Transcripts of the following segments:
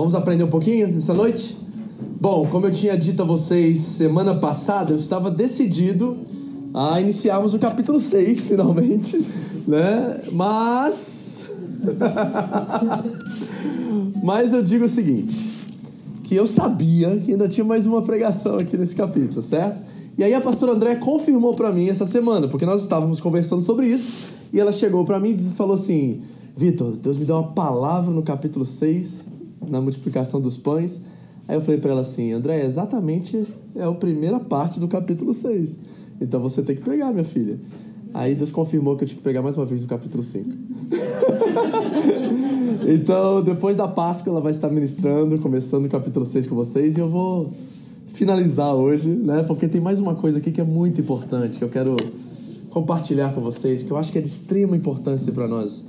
Vamos aprender um pouquinho nessa noite? Bom, como eu tinha dito a vocês semana passada, eu estava decidido a iniciarmos o capítulo 6, finalmente, né? Mas. Mas eu digo o seguinte: que eu sabia que ainda tinha mais uma pregação aqui nesse capítulo, certo? E aí a pastora André confirmou para mim essa semana, porque nós estávamos conversando sobre isso, e ela chegou para mim e falou assim: Vitor, Deus me deu uma palavra no capítulo 6, na multiplicação dos pães. Aí eu falei para ela assim: André, exatamente é a primeira parte do capítulo 6. Então você tem que pregar, minha filha. Aí Deus confirmou que eu tinha que pregar mais uma vez no capítulo 5. então, depois da Páscoa, ela vai estar ministrando, começando o capítulo 6 com vocês, e eu vou finalizar hoje, né? Porque tem mais uma coisa aqui que é muito importante, que eu quero compartilhar com vocês, que eu acho que é de extrema importância para nós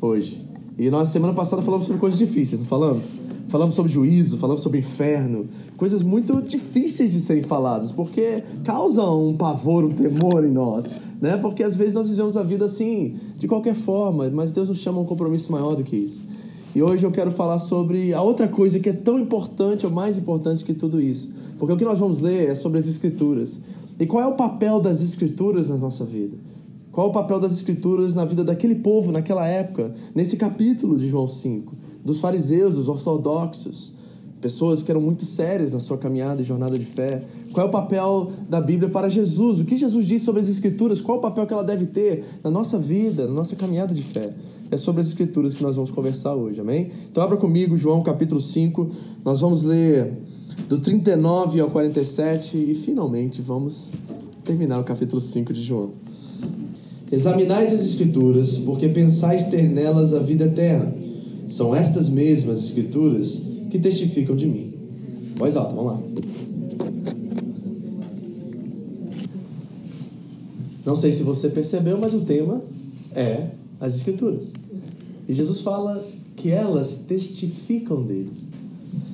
hoje. E nós, semana passada, falamos sobre coisas difíceis, não falamos? Falamos sobre juízo, falamos sobre inferno, coisas muito difíceis de serem faladas, porque causam um pavor, um temor em nós, né? Porque às vezes nós vivemos a vida assim, de qualquer forma, mas Deus nos chama a um compromisso maior do que isso. E hoje eu quero falar sobre a outra coisa que é tão importante, ou mais importante que tudo isso. Porque o que nós vamos ler é sobre as Escrituras. E qual é o papel das Escrituras na nossa vida? Qual o papel das Escrituras na vida daquele povo naquela época, nesse capítulo de João 5? Dos fariseus, dos ortodoxos, pessoas que eram muito sérias na sua caminhada e jornada de fé. Qual é o papel da Bíblia para Jesus? O que Jesus diz sobre as Escrituras? Qual é o papel que ela deve ter na nossa vida, na nossa caminhada de fé? É sobre as Escrituras que nós vamos conversar hoje, amém? Então abra comigo João capítulo 5, nós vamos ler do 39 ao 47 e finalmente vamos terminar o capítulo 5 de João. Examinais as Escrituras, porque pensais ter nelas a vida eterna. São estas mesmas Escrituras que testificam de mim. Voz alta, vamos lá. Não sei se você percebeu, mas o tema é as Escrituras. E Jesus fala que elas testificam dele.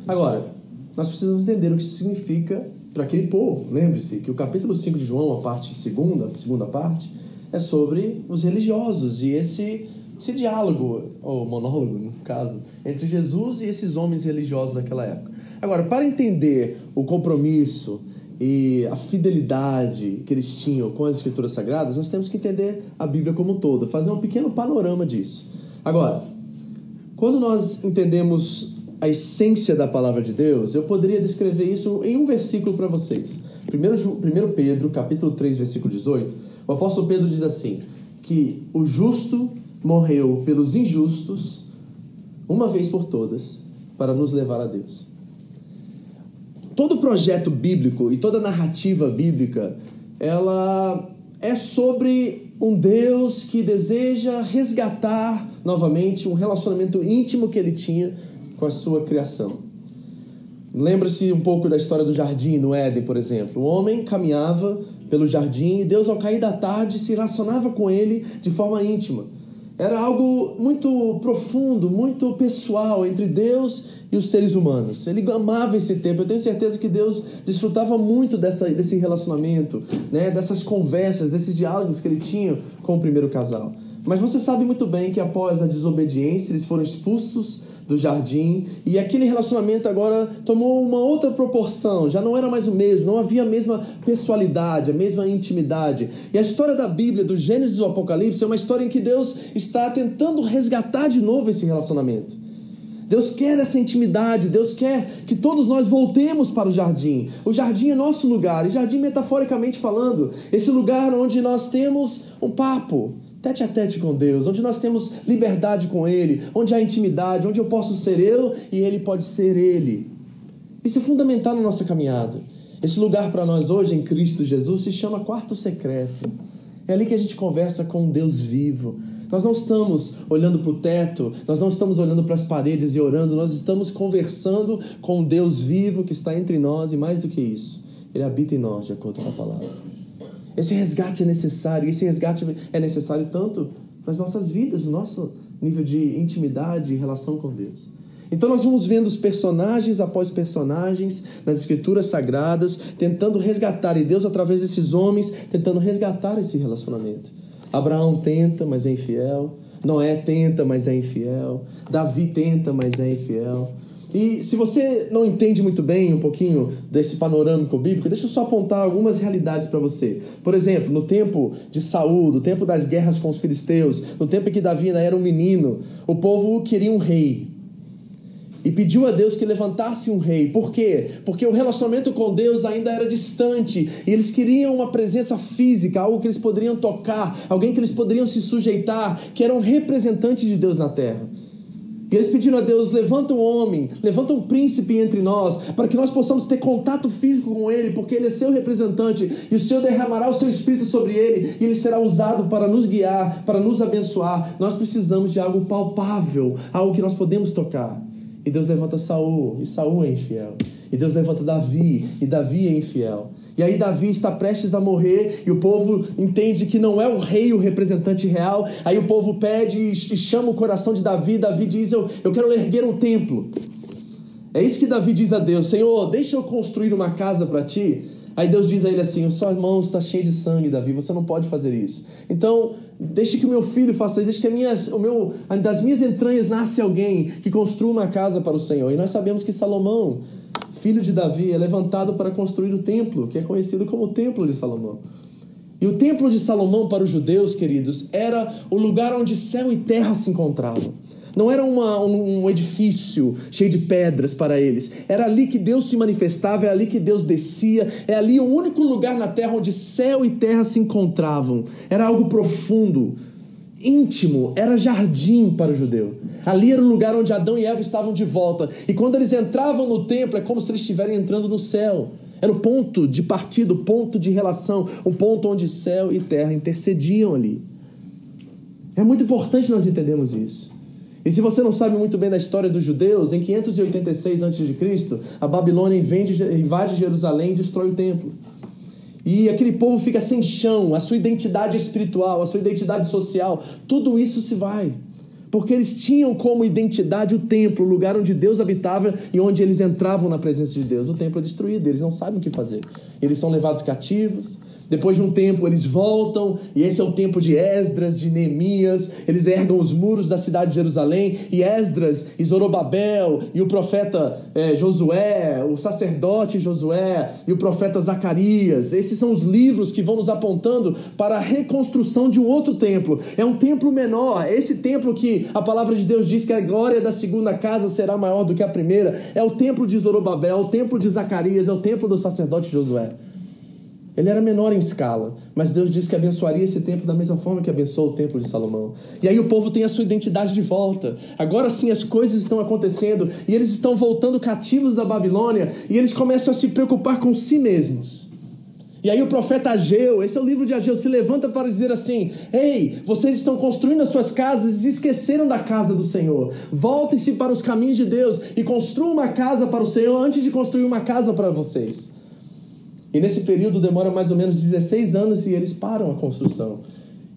Agora, nós precisamos entender o que isso significa para aquele povo. Lembre-se que o capítulo 5 de João, a parte segunda, segunda parte, é sobre os religiosos e esse, esse diálogo, ou monólogo, no caso, entre Jesus e esses homens religiosos daquela época. Agora, para entender o compromisso e a fidelidade que eles tinham com as escrituras sagradas, nós temos que entender a Bíblia como um todo, fazer um pequeno panorama disso. Agora, quando nós entendemos a essência da palavra de Deus, eu poderia descrever isso em um versículo para vocês. 1 Pedro, capítulo 3, versículo 18, o apóstolo Pedro diz assim: que o justo morreu pelos injustos uma vez por todas para nos levar a Deus. Todo projeto bíblico e toda narrativa bíblica, ela é sobre um Deus que deseja resgatar novamente um relacionamento íntimo que ele tinha com a sua criação. Lembra-se um pouco da história do jardim no Éden, por exemplo. O homem caminhava pelo jardim e Deus, ao cair da tarde, se relacionava com ele de forma íntima. Era algo muito profundo, muito pessoal entre Deus e os seres humanos. Ele amava esse tempo. Eu tenho certeza que Deus desfrutava muito dessa, desse relacionamento, né? dessas conversas, desses diálogos que ele tinha com o primeiro casal. Mas você sabe muito bem que após a desobediência, eles foram expulsos do jardim e aquele relacionamento agora tomou uma outra proporção, já não era mais o mesmo, não havia a mesma pessoalidade, a mesma intimidade. E a história da Bíblia, do Gênesis ao Apocalipse, é uma história em que Deus está tentando resgatar de novo esse relacionamento. Deus quer essa intimidade, Deus quer que todos nós voltemos para o jardim. O jardim é nosso lugar, e jardim metaforicamente falando, esse lugar onde nós temos um papo, tete a tete com Deus, onde nós temos liberdade com Ele, onde há intimidade, onde eu posso ser eu e Ele pode ser Ele. Isso é fundamental na nossa caminhada. Esse lugar para nós hoje em Cristo Jesus se chama quarto secreto. É ali que a gente conversa com um Deus vivo. Nós não estamos olhando para o teto, nós não estamos olhando para as paredes e orando, nós estamos conversando com um Deus vivo que está entre nós e mais do que isso, Ele habita em nós, de acordo com a palavra. Esse resgate é necessário, esse resgate é necessário tanto nas nossas vidas, no nosso nível de intimidade e relação com Deus. Então nós vamos vendo os personagens após personagens nas escrituras sagradas, tentando resgatar, e Deus através desses homens, tentando resgatar esse relacionamento. Abraão tenta, mas é infiel. Noé tenta, mas é infiel. Davi tenta, mas é infiel. E se você não entende muito bem um pouquinho desse panorâmico bíblico, deixa eu só apontar algumas realidades para você. Por exemplo, no tempo de Saul, no tempo das guerras com os filisteus, no tempo em que Davi ainda era um menino, o povo queria um rei e pediu a Deus que levantasse um rei. Por quê? Porque o relacionamento com Deus ainda era distante e eles queriam uma presença física, algo que eles poderiam tocar, alguém que eles poderiam se sujeitar, que era um representante de Deus na terra. E eles pediram a Deus: levanta um homem, levanta um príncipe entre nós, para que nós possamos ter contato físico com ele, porque ele é seu representante, e o Senhor derramará o seu espírito sobre ele, e ele será usado para nos guiar, para nos abençoar. Nós precisamos de algo palpável, algo que nós podemos tocar. E Deus levanta Saul, e Saul é infiel. E Deus levanta Davi, e Davi é infiel. E aí Davi está prestes a morrer e o povo entende que não é o rei o representante real. Aí o povo pede e chama o coração de Davi. Davi diz: Eu, eu quero erguer um templo. É isso que Davi diz a Deus: Senhor, deixa eu construir uma casa para ti. Aí Deus diz a ele assim: Sua mão está cheia de sangue, Davi, você não pode fazer isso. Então, deixe que o meu filho faça isso, deixe que a minha, o meu, das minhas entranhas nasce alguém que construa uma casa para o Senhor. E nós sabemos que Salomão, filho de Davi, é levantado para construir o templo, que é conhecido como o Templo de Salomão. E o Templo de Salomão, para os judeus, queridos, era o lugar onde céu e terra se encontravam. Não era uma, um, um, edifício cheio de pedras para eles. Era ali que Deus se manifestava, é ali que Deus descia, é ali o único lugar na terra onde céu e terra se encontravam. Era algo profundo, íntimo, era jardim para o judeu. Ali era o lugar onde Adão e Eva estavam de volta. E quando eles entravam no templo, é como se eles estivessem entrando no céu. Era o ponto de partida, o ponto de relação, um ponto onde céu e terra intercediam ali. É muito importante nós entendermos isso. E se você não sabe muito bem da história dos judeus, em 586 a.C., a Babilônia invade Jerusalém e destrói o templo. E aquele povo fica sem chão, a sua identidade espiritual, a sua identidade social, tudo isso se vai. Porque eles tinham como identidade o templo, o lugar onde Deus habitava e onde eles entravam na presença de Deus. O templo é destruído, eles não sabem o que fazer. Eles são levados cativos, depois de um tempo, eles voltam, e esse é o tempo de Esdras, de Neemias. Eles ergam os muros da cidade de Jerusalém, e Esdras, e Zorobabel, e o profeta é, Josué, o sacerdote Josué, e o profeta Zacarias. Esses são os livros que vão nos apontando para a reconstrução de um outro templo. É um templo menor, esse templo que a palavra de Deus diz que a glória da segunda casa será maior do que a primeira. É o templo de Zorobabel, é o templo de Zacarias, é o templo do sacerdote Josué. Ele era menor em escala, mas Deus disse que abençoaria esse templo da mesma forma que abençoou o templo de Salomão. E aí o povo tem a sua identidade de volta. Agora sim as coisas estão acontecendo e eles estão voltando cativos da Babilônia e eles começam a se preocupar com si mesmos. E aí o profeta Ageu, esse é o livro de Ageu, se levanta para dizer assim: Ei, vocês estão construindo as suas casas e esqueceram da casa do Senhor. Voltem-se para os caminhos de Deus e construam uma casa para o Senhor antes de construir uma casa para vocês. E nesse período demora mais ou menos 16 anos e eles param a construção.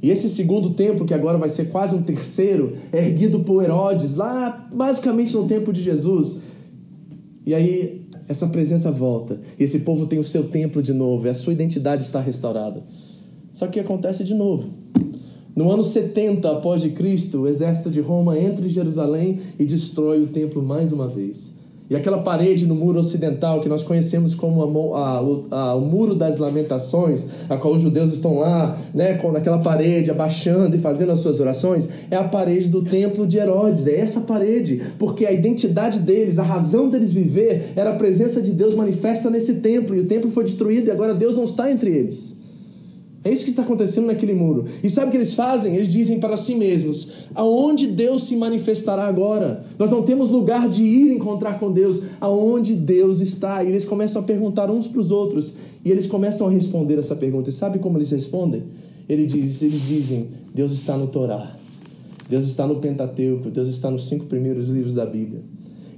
E esse segundo templo, que agora vai ser quase um terceiro, é erguido por Herodes, lá basicamente no tempo de Jesus. E aí essa presença volta. E esse povo tem o seu templo de novo, e a sua identidade está restaurada. Só que acontece de novo. No ano 70 após de Cristo, o exército de Roma entra em Jerusalém e destrói o templo mais uma vez. E aquela parede no muro ocidental que nós conhecemos como a, a, a, o Muro das Lamentações, a qual os judeus estão lá, né, com aquela parede abaixando e fazendo as suas orações, é a parede do templo de Herodes. É essa parede, porque a identidade deles, a razão deles viver, era a presença de Deus manifesta nesse templo. E o templo foi destruído e agora Deus não está entre eles. É isso que está acontecendo naquele muro. E sabe o que eles fazem? Eles dizem para si mesmos: aonde Deus se manifestará agora? Nós não temos lugar de ir encontrar com Deus. Aonde Deus está? E eles começam a perguntar uns para os outros. E eles começam a responder essa pergunta. E sabe como eles respondem? ele diz, eles dizem: Deus está no Torá, Deus está no Pentateuco, Deus está nos cinco primeiros livros da Bíblia.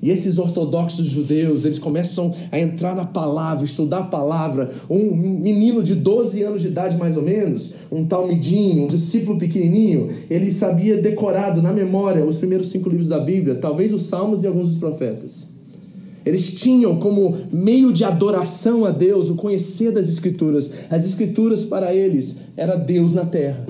E esses ortodoxos judeus, eles começam a entrar na palavra, estudar a palavra. Um menino de 12 anos de idade, mais ou menos, um talmidinho, um discípulo pequenininho, ele sabia decorado na memória os primeiros cinco livros da Bíblia, talvez os Salmos e alguns dos profetas. Eles tinham como meio de adoração a Deus o conhecer das Escrituras. As Escrituras para eles era Deus na terra.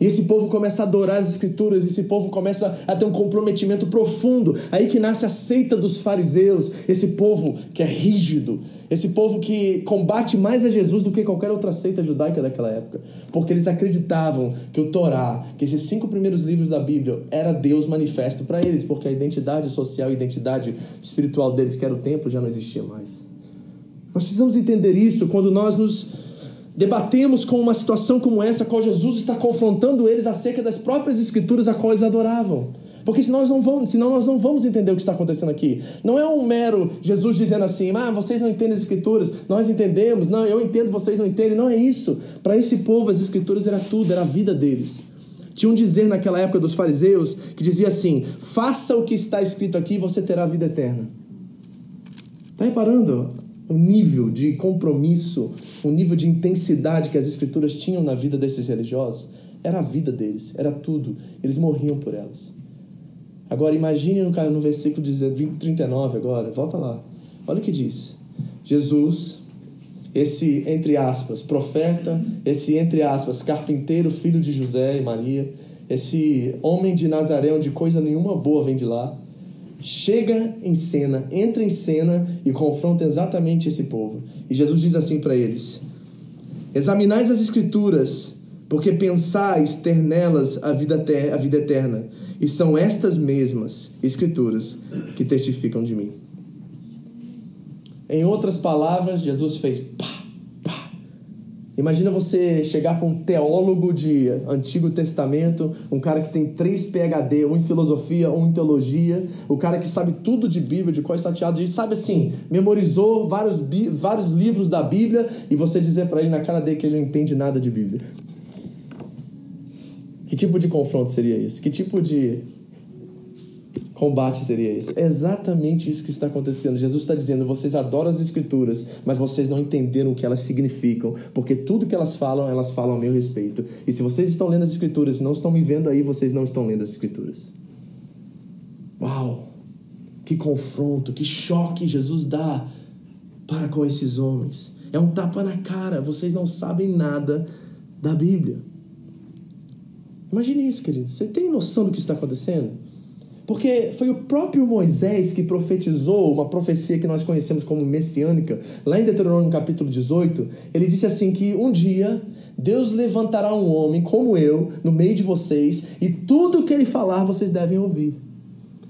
E esse povo começa a adorar as escrituras, esse povo começa a ter um comprometimento profundo. Aí que nasce a seita dos fariseus, esse povo que é rígido, esse povo que combate mais a Jesus do que qualquer outra seita judaica daquela época, porque eles acreditavam que o Torá, que esses cinco primeiros livros da Bíblia, era Deus manifesto para eles, porque a identidade social e a identidade espiritual deles, que era o templo, já não existia mais. Nós precisamos entender isso quando nós nos debatemos com uma situação como essa, a qual Jesus está confrontando eles acerca das próprias escrituras a qual eles adoravam. Porque senão nós não vamos, senão nós não vamos entender o que está acontecendo aqui. Não é um mero Jesus dizendo assim: "Ah, vocês não entendem as escrituras, nós entendemos". Não, eu entendo, vocês não entendem. Não é isso. Para esse povo as escrituras era tudo, era a vida deles. Tinha um dizer naquela época dos fariseus que dizia assim: "Faça o que está escrito aqui e você terá a vida eterna". Tá reparando? O nível de compromisso, o nível de intensidade que as escrituras tinham na vida desses religiosos, era a vida deles, era tudo. Eles morriam por elas. Agora imagine no, no versículo 39 agora, volta lá. Olha o que diz. Jesus, esse entre aspas, profeta, esse entre aspas, carpinteiro, filho de José e Maria, esse homem de Nazaré onde coisa nenhuma boa vem de lá, chega em cena, entra em cena e confronta exatamente esse povo. E Jesus diz assim para eles: Examinais as Escrituras, porque pensais ter nelas a vida, ter, a vida eterna, e são estas mesmas Escrituras que testificam de mim. Em outras palavras, Jesus fez pá, Imagina você chegar para um teólogo de Antigo Testamento, um cara que tem três PhD, um em filosofia, um em teologia, o cara que sabe tudo de Bíblia, de qual está chateado, sabe assim, memorizou vários, vários livros da Bíblia e você dizer para ele na cara dele que ele não entende nada de Bíblia. Que tipo de confronto seria isso? Que tipo de combate seria isso. É exatamente isso que está acontecendo. Jesus está dizendo: vocês adoram as Escrituras, mas vocês não entenderam o que elas significam, porque tudo que elas falam, elas falam a meu respeito. E se vocês estão lendo as Escrituras e não estão me vendo aí, vocês não estão lendo as Escrituras. Uau! Que confronto, que choque Jesus dá para com esses homens. É um tapa na cara, vocês não sabem nada da Bíblia. Imagine isso, querido. Você tem noção do que está acontecendo? Porque foi o próprio Moisés que profetizou uma profecia que nós conhecemos como messiânica. Lá em Deuteronômio capítulo 18, ele disse assim que um dia Deus levantará um homem como eu no meio de vocês e tudo que ele falar vocês devem ouvir.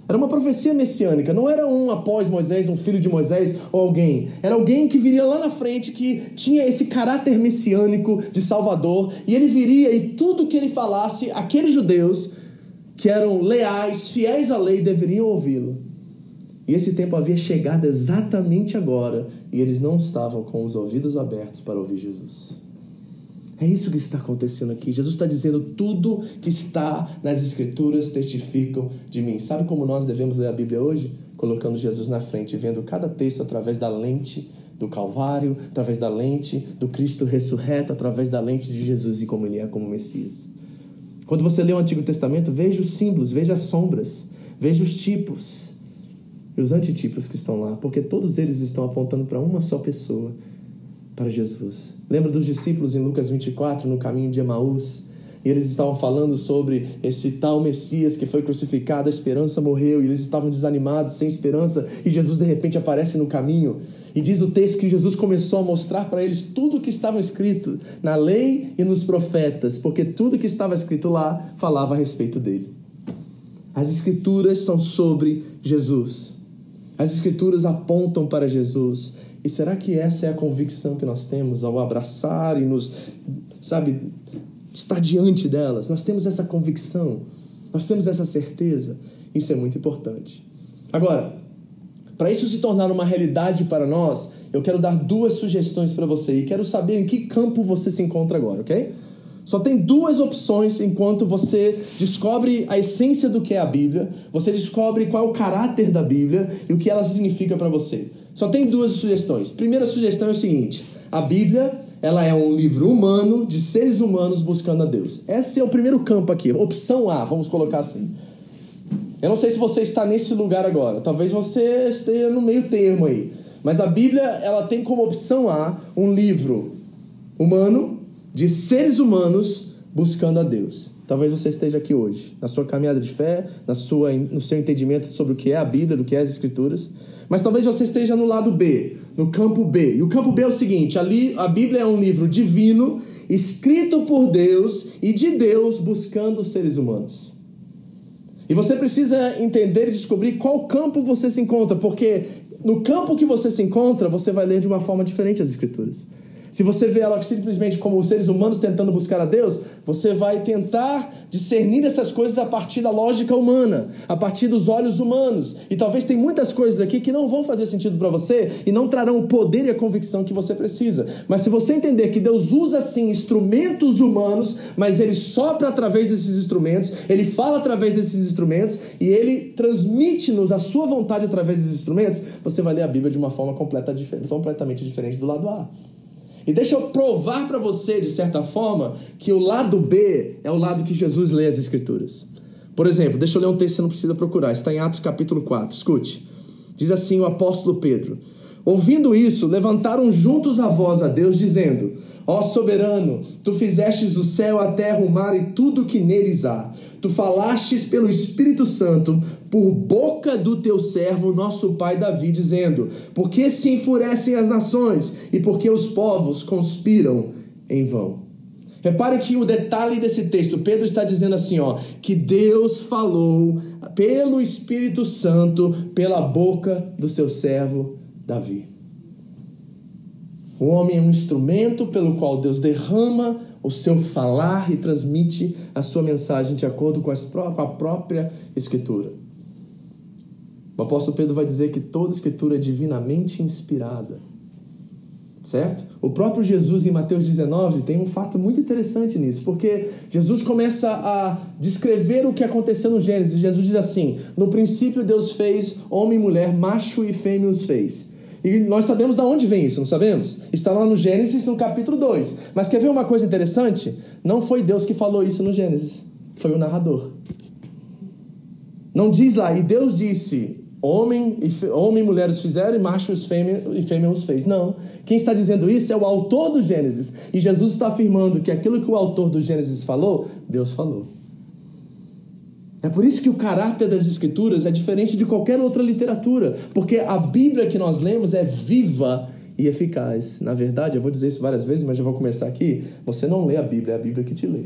Era uma profecia messiânica, não era um após Moisés, um filho de Moisés ou alguém. Era alguém que viria lá na frente que tinha esse caráter messiânico de Salvador e ele viria e tudo que ele falasse, aqueles judeus que eram leais, fiéis à lei, deveriam ouvi-lo. E esse tempo havia chegado exatamente agora, e eles não estavam com os ouvidos abertos para ouvir Jesus. É isso que está acontecendo aqui. Jesus está dizendo: tudo que está nas Escrituras testificam de mim. Sabe como nós devemos ler a Bíblia hoje? Colocando Jesus na frente, vendo cada texto através da lente do Calvário, através da lente do Cristo ressurreto, através da lente de Jesus e como ele é como Messias. Quando você lê o Antigo Testamento, veja os símbolos, veja as sombras, veja os tipos e os antitipos que estão lá, porque todos eles estão apontando para uma só pessoa, para Jesus. Lembra dos discípulos em Lucas 24, no caminho de Emaús? E eles estavam falando sobre esse tal Messias que foi crucificado, a esperança morreu, e eles estavam desanimados, sem esperança, e Jesus de repente aparece no caminho. E diz o texto que Jesus começou a mostrar para eles tudo o que estava escrito na lei e nos profetas, porque tudo que estava escrito lá falava a respeito dele. As escrituras são sobre Jesus. As escrituras apontam para Jesus. E será que essa é a convicção que nós temos ao abraçar e nos, sabe, estar diante delas. Nós temos essa convicção, nós temos essa certeza. Isso é muito importante. Agora, para isso se tornar uma realidade para nós, eu quero dar duas sugestões para você e quero saber em que campo você se encontra agora, ok? Só tem duas opções enquanto você descobre a essência do que é a Bíblia, você descobre qual é o caráter da Bíblia e o que ela significa para você. Só tem duas sugestões. Primeira sugestão é o seguinte: a Bíblia, ela é um livro humano de seres humanos buscando a Deus. Esse é o primeiro campo aqui, opção A, vamos colocar assim. Eu não sei se você está nesse lugar agora. Talvez você esteja no meio termo aí. Mas a Bíblia, ela tem como opção A um livro humano de seres humanos buscando a Deus. Talvez você esteja aqui hoje, na sua caminhada de fé, na sua, no seu entendimento sobre o que é a Bíblia, do que é as Escrituras. Mas talvez você esteja no lado B, no campo B. E o campo B é o seguinte: ali a Bíblia é um livro divino, escrito por Deus e de Deus buscando os seres humanos. E você precisa entender e descobrir qual campo você se encontra, porque no campo que você se encontra, você vai ler de uma forma diferente as Escrituras. Se você vê ela simplesmente como seres humanos tentando buscar a Deus, você vai tentar discernir essas coisas a partir da lógica humana, a partir dos olhos humanos. E talvez tem muitas coisas aqui que não vão fazer sentido para você e não trarão o poder e a convicção que você precisa. Mas se você entender que Deus usa sim instrumentos humanos, mas ele sopra através desses instrumentos, ele fala através desses instrumentos e ele transmite-nos a sua vontade através desses instrumentos, você vai ler a Bíblia de uma forma completa, completamente diferente do lado A. E deixa eu provar para você, de certa forma, que o lado B é o lado que Jesus lê as Escrituras. Por exemplo, deixa eu ler um texto que você não precisa procurar, está em Atos capítulo 4. Escute. Diz assim o apóstolo Pedro: Ouvindo isso, levantaram juntos a voz a Deus, dizendo: Ó soberano, tu fizestes o céu, a terra, o mar e tudo que neles há. Tu falastes pelo Espírito Santo por boca do teu servo, nosso pai Davi, dizendo: Por que se enfurecem as nações e por que os povos conspiram em vão? Repare que o detalhe desse texto, Pedro está dizendo assim, ó, que Deus falou pelo Espírito Santo pela boca do seu servo Davi. O homem é um instrumento pelo qual Deus derrama o seu falar e transmite a sua mensagem de acordo com, a própria Escritura. O apóstolo Pedro vai dizer que toda Escritura é divinamente inspirada. Certo? O próprio Jesus, em Mateus 19, tem um fato muito interessante nisso, porque Jesus começa a descrever o que aconteceu no Gênesis. Jesus diz assim: No princípio, Deus fez homem e mulher, macho e fêmea os fez. E nós sabemos de onde vem isso, não sabemos? Está lá no Gênesis, no capítulo 2. Mas quer ver uma coisa interessante? Não foi Deus que falou isso no Gênesis, foi o narrador. Não diz lá, e Deus disse: homem e, homem e mulher os fizeram, e macho e fêmea, e fêmea os fez. Não. Quem está dizendo isso é o autor do Gênesis. E Jesus está afirmando que aquilo que o autor do Gênesis falou, Deus falou. É por isso que o caráter das Escrituras é diferente de qualquer outra literatura, porque a Bíblia que nós lemos é viva e eficaz. Na verdade, eu vou dizer isso várias vezes, mas já vou começar aqui. Você não lê a Bíblia, é a Bíblia que te lê.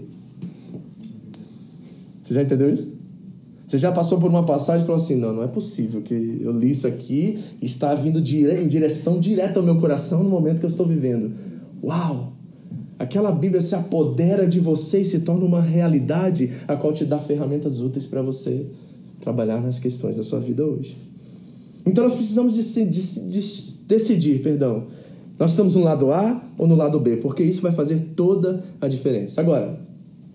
Você já entendeu isso? Você já passou por uma passagem e falou assim: não, não é possível que eu li isso aqui está vindo em direção direta ao meu coração no momento que eu estou vivendo. Uau! Aquela Bíblia se apodera de você e se torna uma realidade a qual te dá ferramentas úteis para você trabalhar nas questões da sua vida hoje. Então nós precisamos de, de, de, decidir, perdão. Nós estamos no lado A ou no lado B, porque isso vai fazer toda a diferença. Agora,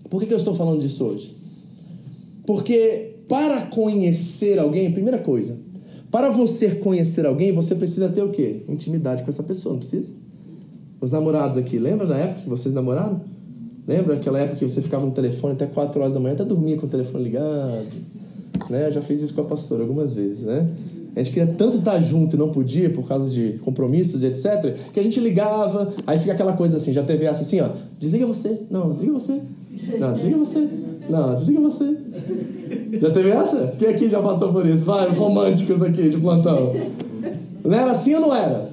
por que, que eu estou falando disso hoje? Porque para conhecer alguém, primeira coisa, para você conhecer alguém, você precisa ter o quê? Intimidade com essa pessoa, não precisa? Os namorados aqui, lembra da época que vocês namoraram? Lembra aquela época que você ficava no telefone até 4 horas da manhã, até dormia com o telefone ligado? Né? Eu já fiz isso com a pastora algumas vezes, né? A gente queria tanto estar junto e não podia por causa de compromissos e etc, que a gente ligava, aí fica aquela coisa assim, já teve essa assim, ó, desliga você, não, desliga você, não, desliga você, não, desliga você. Já teve essa? Quem aqui já passou por isso? Vai, os românticos aqui de plantão. Não era assim ou não era?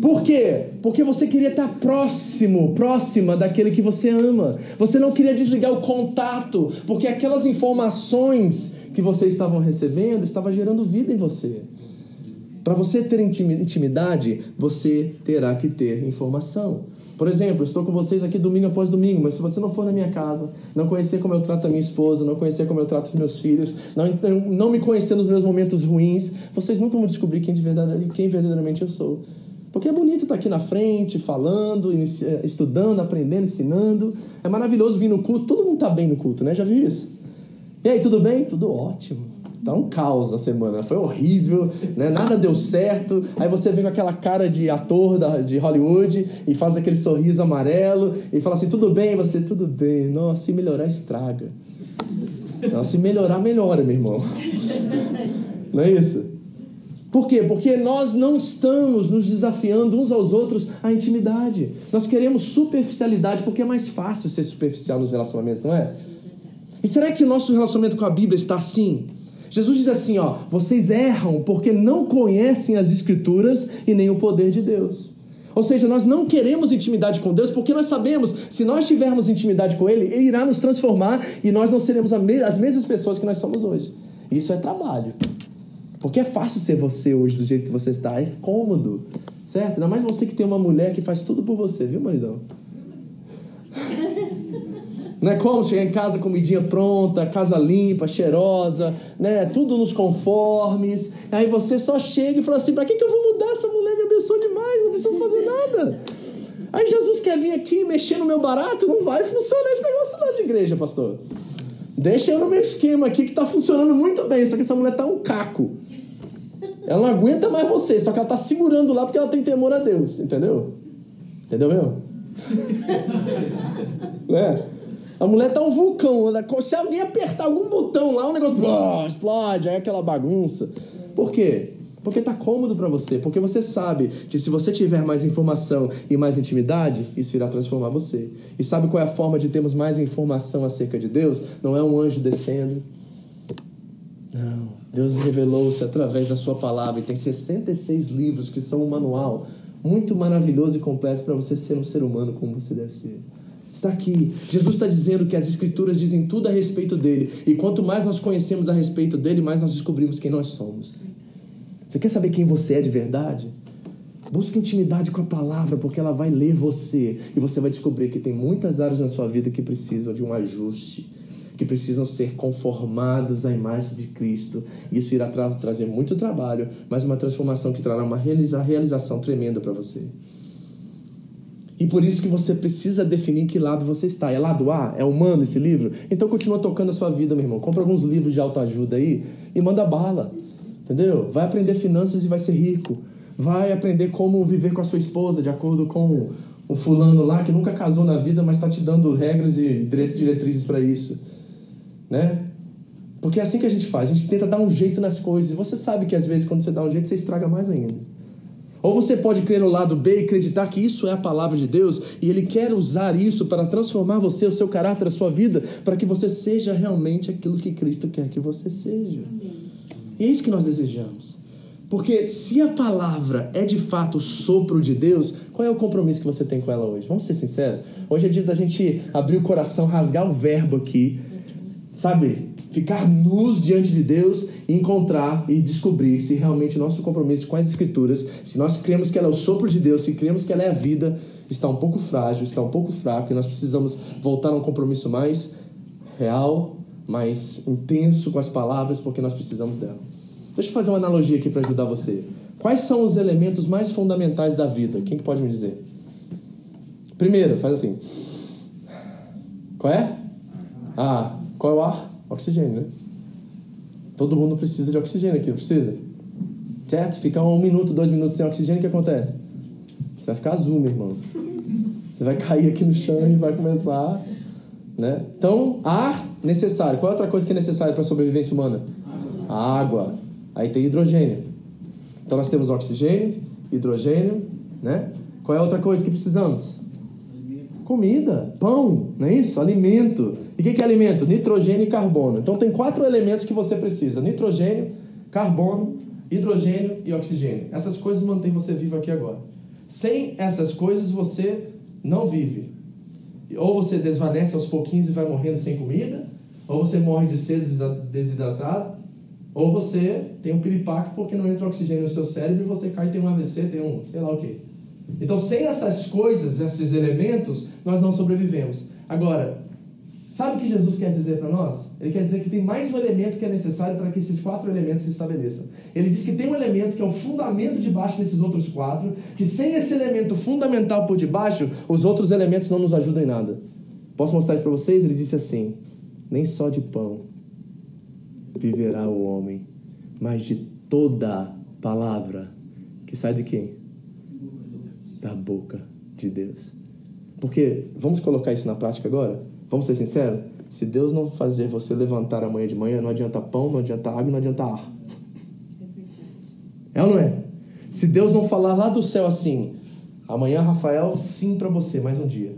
Por quê? Porque você queria estar próximo, próxima daquele que você ama. Você não queria desligar o contato, porque aquelas informações que vocês estavam recebendo estavam gerando vida em você. Para você ter intimidade, você terá que ter informação. Por exemplo, estou com vocês aqui domingo após domingo, mas se você não for na minha casa, não conhecer como eu trato a minha esposa, não conhecer como eu trato os meus filhos, não, não me conhecer nos meus momentos ruins, vocês nunca vão descobrir quem, de verdade, quem verdadeiramente eu sou. Porque é bonito estar aqui na frente, falando, estudando, aprendendo, ensinando. É maravilhoso vir no culto. Todo mundo está bem no culto, né? Já viu isso? E aí, tudo bem? Tudo ótimo. Tá um caos a semana. Foi horrível, né? Nada deu certo. Aí você vem com aquela cara de ator da, de Hollywood e faz aquele sorriso amarelo e fala assim: tudo bem? Você, tudo bem. Nossa, se melhorar, estraga. Não, se melhorar, melhora, meu irmão. Não é isso? Por quê? Porque nós não estamos nos desafiando uns aos outros à intimidade. Nós queremos superficialidade porque é mais fácil ser superficial nos relacionamentos, não é? E será que o nosso relacionamento com a Bíblia está assim? Jesus diz assim, ó, vocês erram porque não conhecem as escrituras e nem o poder de Deus. Ou seja, nós não queremos intimidade com Deus porque nós sabemos, se nós tivermos intimidade com Ele, Ele irá nos transformar e nós não seremos as mesmas pessoas que nós somos hoje. Isso é trabalho. Porque é fácil ser você hoje do jeito que você está, é cômodo, certo? Ainda mais você que tem uma mulher que faz tudo por você, viu, maridão? Não é como chegar em casa, comidinha pronta, casa limpa, cheirosa, né? Tudo nos conformes. Aí você só chega e fala assim: pra que, que eu vou mudar? Essa mulher me abençoou demais, não preciso fazer nada. Aí Jesus quer vir aqui mexer no meu barato? Não vai funcionar esse negócio lá de igreja, pastor. Deixa eu no meu esquema aqui que tá funcionando muito bem, só que essa mulher tá um caco. Ela não aguenta mais você, só que ela tá segurando lá porque ela tem temor a Deus, entendeu? Entendeu mesmo? né? A mulher tá um vulcão. Se alguém apertar algum botão lá, o negócio explode, aí é aquela bagunça. Por quê? Porque tá cômodo para você, porque você sabe que se você tiver mais informação e mais intimidade, isso irá transformar você. E sabe qual é a forma de termos mais informação acerca de Deus? Não é um anjo descendo. Não. Deus revelou-se através da sua palavra e tem 66 livros que são um manual muito maravilhoso e completo para você ser um ser humano como você deve ser. Está aqui. Jesus está dizendo que as Escrituras dizem tudo a respeito dele. E quanto mais nós conhecemos a respeito dele, mais nós descobrimos quem nós somos. Você quer saber quem você é de verdade? Busque intimidade com a palavra, porque ela vai ler você. E você vai descobrir que tem muitas áreas na sua vida que precisam de um ajuste, que precisam ser conformados à imagem de Cristo. Isso irá tra trazer muito trabalho, mas uma transformação que trará uma realiza realização tremenda para você. E por isso que você precisa definir que lado você está. É lado A? É humano esse livro? Então continua tocando a sua vida, meu irmão. Compra alguns livros de autoajuda aí e manda bala. Entendeu? Vai aprender finanças e vai ser rico. Vai aprender como viver com a sua esposa de acordo com o fulano lá que nunca casou na vida, mas está te dando regras e diretrizes para isso. Né? Porque é assim que a gente faz. A gente tenta dar um jeito nas coisas. E você sabe que às vezes quando você dá um jeito, você estraga mais ainda. Ou você pode crer no lado B e acreditar que isso é a palavra de Deus e Ele quer usar isso para transformar você, o seu caráter, a sua vida, para que você seja realmente aquilo que Cristo quer que você seja. E é isso que nós desejamos. Porque se a palavra é de fato o sopro de Deus, qual é o compromisso que você tem com ela hoje? Vamos ser sinceros? Hoje é dia da gente abrir o coração, rasgar o verbo aqui, sabe? ficar nus diante de Deus e encontrar e descobrir se realmente nosso compromisso com as Escrituras, se nós cremos que ela é o sopro de Deus, se cremos que ela é a vida, está um pouco frágil, está um pouco fraco e nós precisamos voltar a um compromisso mais real, mais intenso com as palavras, porque nós precisamos dela. Deixa eu fazer uma analogia aqui para ajudar você. Quais são os elementos mais fundamentais da vida? Quem que pode me dizer? Primeiro, faz assim. Qual é? Ah, qual é o ar? Oxigênio, né? Todo mundo precisa de oxigênio aqui, não precisa? Certo? Ficar um minuto, dois minutos sem oxigênio, o que acontece? Você vai ficar azul, meu irmão. Você vai cair aqui no chão e vai começar. Né? Então, ar necessário. Qual é outra coisa que é necessária para a sobrevivência humana? Água. Água. Aí tem hidrogênio. Então nós temos oxigênio, hidrogênio, né? Qual é outra coisa que precisamos? Comida, pão, não é isso? Alimento. E o que, que é alimento? Nitrogênio e carbono. Então tem quatro elementos que você precisa: nitrogênio, carbono, hidrogênio e oxigênio. Essas coisas mantêm você vivo aqui agora. Sem essas coisas você não vive. Ou você desvanece aos pouquinhos e vai morrendo sem comida, ou você morre de sede desidratado, ou você tem um piripaque porque não entra oxigênio no seu cérebro e você cai e tem um AVC, tem um sei lá o quê. Então, sem essas coisas, esses elementos, nós não sobrevivemos. Agora, Sabe o que Jesus quer dizer para nós? Ele quer dizer que tem mais um elemento que é necessário para que esses quatro elementos se estabeleçam. Ele diz que tem um elemento que é o fundamento debaixo desses outros quatro, que sem esse elemento fundamental por debaixo, os outros elementos não nos ajudam em nada. Posso mostrar isso para vocês? Ele disse assim: Nem só de pão viverá o homem, mas de toda palavra que sai de quem? Da boca de Deus. Porque, vamos colocar isso na prática agora? Vamos ser sinceros? Se Deus não fazer você levantar amanhã de manhã, não adianta pão, não adianta água, não adianta ar. É ou não é? Se Deus não falar lá do céu assim, amanhã, Rafael, sim para você, mais um dia.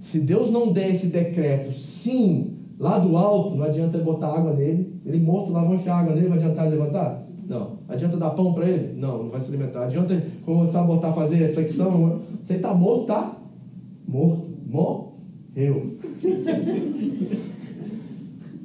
Se Deus não der esse decreto, sim, lá do alto, não adianta botar água nele. Ele morto lá, vão enfiar água nele, vai adiantar ele levantar? Não. Adianta dar pão para ele? Não, não vai se alimentar. Adianta, como sabe, botar, fazer flexão? Você está morto, tá? Morto. Morto eu.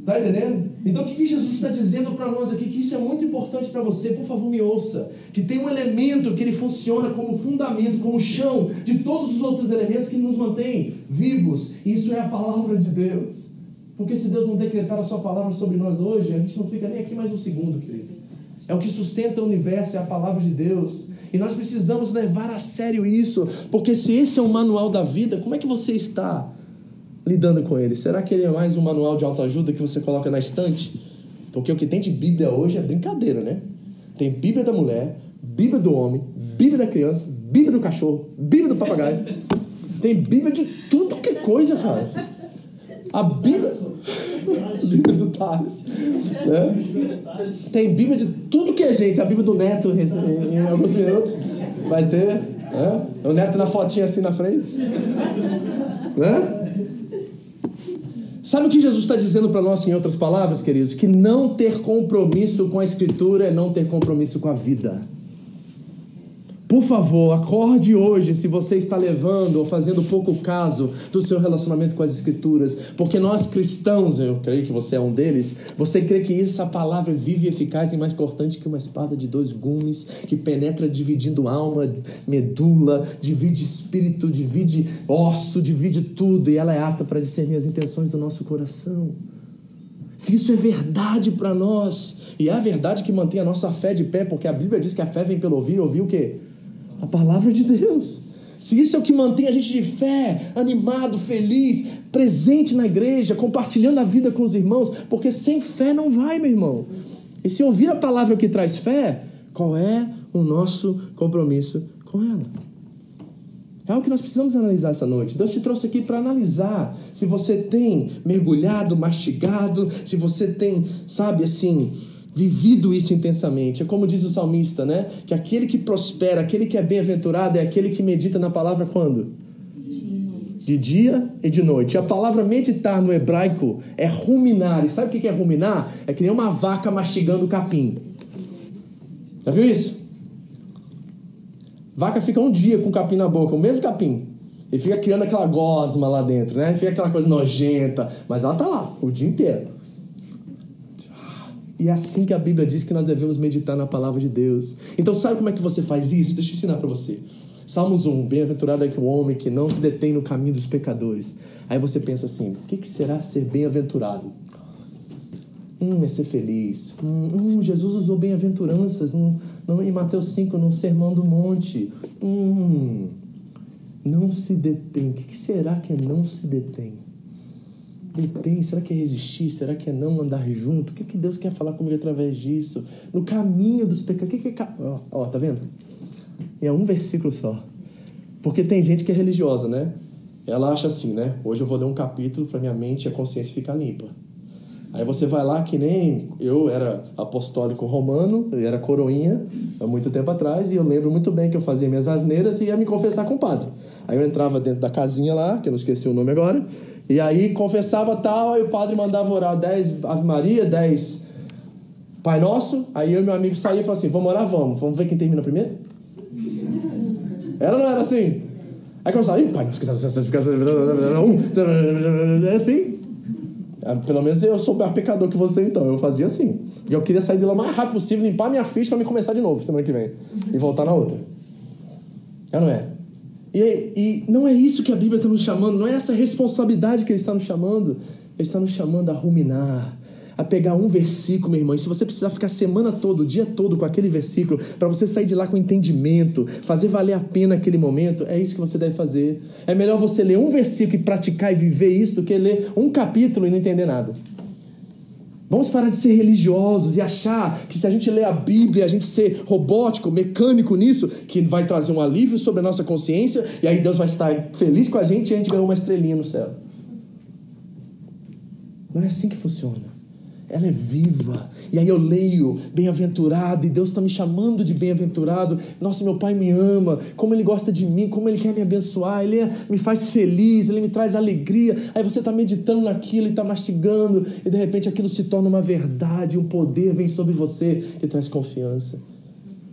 Tá entendendo? Então o que Jesus está dizendo para nós aqui? Que isso é muito importante para você, por favor, me ouça. Que tem um elemento que ele funciona como fundamento, como chão de todos os outros elementos que nos mantém vivos. Isso é a palavra de Deus. Porque se Deus não decretar a sua palavra sobre nós hoje, a gente não fica nem aqui mais um segundo, querido. É o que sustenta o universo, é a palavra de Deus. E nós precisamos levar a sério isso, porque se esse é o manual da vida, como é que você está? Lidando com ele? Será que ele é mais um manual de autoajuda que você coloca na estante? Porque o que tem de Bíblia hoje é brincadeira, né? Tem Bíblia da mulher, Bíblia do homem, Bíblia da criança, Bíblia do cachorro, Bíblia do papagaio. Tem Bíblia de tudo que é coisa, cara. A Bíblia. Bíblia do Thales. Né? Tem Bíblia de tudo que é jeito. A Bíblia do Neto, em, alguns minutos, vai ter. Né? O Neto na fotinha assim na frente. Né? Sabe o que Jesus está dizendo para nós, em outras palavras, queridos? Que não ter compromisso com a Escritura é não ter compromisso com a vida. Por favor, acorde hoje se você está levando ou fazendo pouco caso do seu relacionamento com as Escrituras, porque nós cristãos, eu creio que você é um deles, você crê que essa palavra é vive eficaz e mais cortante que uma espada de dois gumes, que penetra dividindo alma, medula, divide espírito, divide osso, divide tudo, e ela é apta para discernir as intenções do nosso coração. Se isso é verdade para nós, e é a verdade que mantém a nossa fé de pé, porque a Bíblia diz que a fé vem pelo ouvir, ouvir o quê? A palavra de Deus. Se isso é o que mantém a gente de fé, animado, feliz, presente na igreja, compartilhando a vida com os irmãos, porque sem fé não vai, meu irmão. E se ouvir a palavra que traz fé, qual é o nosso compromisso com ela? É algo que nós precisamos analisar essa noite. Deus te trouxe aqui para analisar se você tem mergulhado, mastigado, se você tem, sabe, assim, vivido isso intensamente. É como diz o salmista, né? Que aquele que prospera, aquele que é bem-aventurado é aquele que medita na palavra quando? De dia e de noite. A palavra meditar no hebraico é ruminar. E sabe o que é ruminar? É que nem uma vaca mastigando capim. Já viu isso? Vaca fica um dia com capim na boca, o mesmo capim. E fica criando aquela gosma lá dentro, né? Fica aquela coisa nojenta. Mas ela tá lá o dia inteiro. E é assim que a Bíblia diz que nós devemos meditar na palavra de Deus. Então, sabe como é que você faz isso? Deixa eu ensinar para você. Salmos 1, bem-aventurado é que o homem que não se detém no caminho dos pecadores. Aí você pensa assim, o que, que será ser bem-aventurado? Hum, é ser feliz. Hum, hum Jesus usou bem-aventuranças em Mateus 5, no Sermão do Monte. Hum, não se detém. O que, que será que é não se detém? Detém? Será que é resistir? Será que é não andar junto? O que, que Deus quer falar comigo através disso? No caminho dos pecados. O que, que é. Ó, ó, tá vendo? É um versículo só. Porque tem gente que é religiosa, né? Ela acha assim, né? Hoje eu vou ler um capítulo para minha mente e a consciência ficar limpa. Aí você vai lá que nem eu era apostólico romano, eu era coroinha há muito tempo atrás, e eu lembro muito bem que eu fazia minhas asneiras e ia me confessar com o padre. Aí eu entrava dentro da casinha lá, que eu não esqueci o nome agora, e aí confessava tal, aí o padre mandava orar 10 Ave Maria, 10 Pai Nosso. Aí eu e meu amigo saía e falava assim: vamos orar, vamos. Vamos ver quem termina primeiro? Era não era assim? Aí começava, Pai Nosso que está santificado. É assim. É, pelo menos eu sou mais pecador que você, então. Eu fazia assim. E eu queria sair de lá o mais rápido possível, limpar minha ficha para me começar de novo semana que vem. E voltar na outra. É não é? E, e não é isso que a Bíblia está nos chamando, não é essa responsabilidade que Ele está nos chamando. Ele está nos chamando a ruminar, a pegar um versículo, meu irmão. E se você precisar ficar a semana toda, o dia todo com aquele versículo, para você sair de lá com entendimento, fazer valer a pena aquele momento, é isso que você deve fazer. É melhor você ler um versículo e praticar e viver isso do que ler um capítulo e não entender nada. Vamos parar de ser religiosos e achar que se a gente ler a Bíblia, a gente ser robótico, mecânico nisso, que vai trazer um alívio sobre a nossa consciência e aí Deus vai estar feliz com a gente e a gente ganhou uma estrelinha no céu. Não é assim que funciona ela é viva. E aí eu leio, bem-aventurado, e Deus está me chamando de bem-aventurado. Nossa, meu Pai me ama, como Ele gosta de mim, como Ele quer me abençoar, Ele é, me faz feliz, Ele me traz alegria. Aí você está meditando naquilo e está mastigando, e de repente aquilo se torna uma verdade, um poder vem sobre você que traz confiança.